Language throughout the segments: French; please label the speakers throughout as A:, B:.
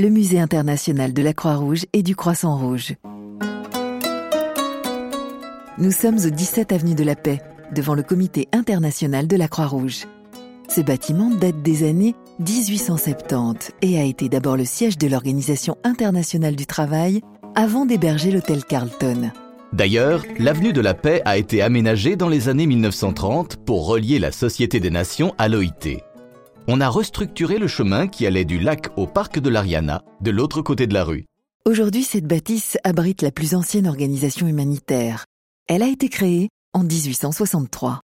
A: le Musée international de la Croix-Rouge et du Croissant Rouge. Nous sommes au 17 avenue de la Paix, devant le Comité international de la Croix-Rouge. Ce bâtiment date des années 1870 et a été d'abord le siège de l'Organisation internationale du travail avant d'héberger l'hôtel Carlton.
B: D'ailleurs, l'avenue de la Paix a été aménagée dans les années 1930 pour relier la Société des Nations à l'OIT. On a restructuré le chemin qui allait du lac au parc de l'Ariana, de l'autre côté de la rue.
A: Aujourd'hui, cette bâtisse abrite la plus ancienne organisation humanitaire. Elle a été créée en 1863.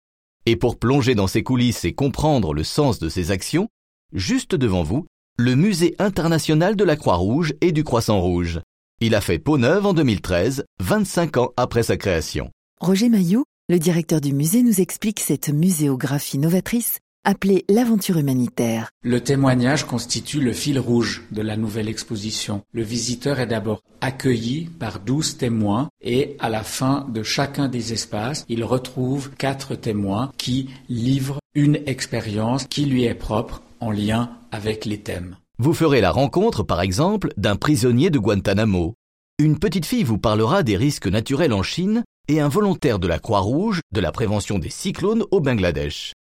B: Et pour plonger dans ses coulisses et comprendre le sens de ses actions, juste devant vous, le Musée international de la Croix-Rouge et du Croissant Rouge. Il a fait peau neuve en 2013, 25 ans après sa création.
A: Roger Maillot, le directeur du musée, nous explique cette muséographie novatrice appelée l'aventure humanitaire.
C: Le témoignage constitue le fil rouge de la nouvelle exposition. Le visiteur est d'abord accueilli par 12 témoins et à la fin de chacun des espaces, il retrouve quatre témoins qui livrent une expérience qui lui est propre en lien avec les thèmes.
B: Vous ferez la rencontre, par exemple, d'un prisonnier de Guantanamo. Une petite fille vous parlera des risques naturels en Chine et un volontaire de la Croix-Rouge de la prévention des cyclones au Bangladesh.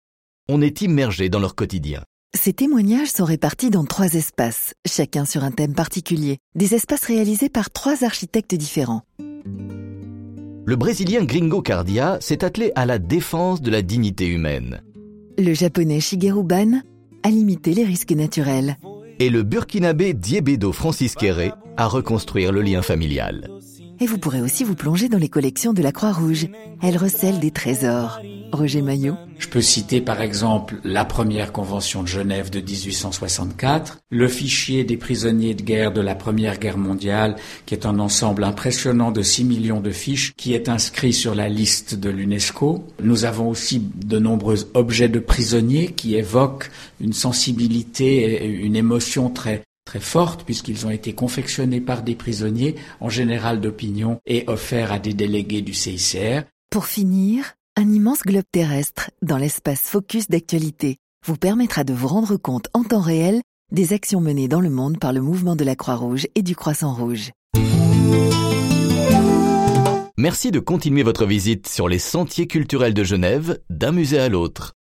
B: On est immergé dans leur quotidien.
A: Ces témoignages sont répartis dans trois espaces, chacun sur un thème particulier, des espaces réalisés par trois architectes différents.
B: Le Brésilien Gringo Cardia s'est attelé à la défense de la dignité humaine.
A: Le Japonais Shigeru Ban a limité les risques naturels
B: et le burkinabé Diebedo Francis Kéré à reconstruire le lien familial.
A: Et vous pourrez aussi vous plonger dans les collections de la Croix-Rouge. Elle recèle des trésors. Roger Maillot.
C: Je peux citer par exemple la première convention de Genève de 1864, le fichier des prisonniers de guerre de la Première Guerre mondiale, qui est un ensemble impressionnant de 6 millions de fiches, qui est inscrit sur la liste de l'UNESCO. Nous avons aussi de nombreux objets de prisonniers qui évoquent une sensibilité et une émotion très très forte puisqu'ils ont été confectionnés par des prisonniers en général d'opinion et offerts à des délégués du CICR.
A: Pour finir, un immense globe terrestre dans l'espace focus d'actualité vous permettra de vous rendre compte en temps réel des actions menées dans le monde par le mouvement de la Croix-Rouge et du Croissant Rouge.
B: Merci de continuer votre visite sur les sentiers culturels de Genève d'un musée à l'autre.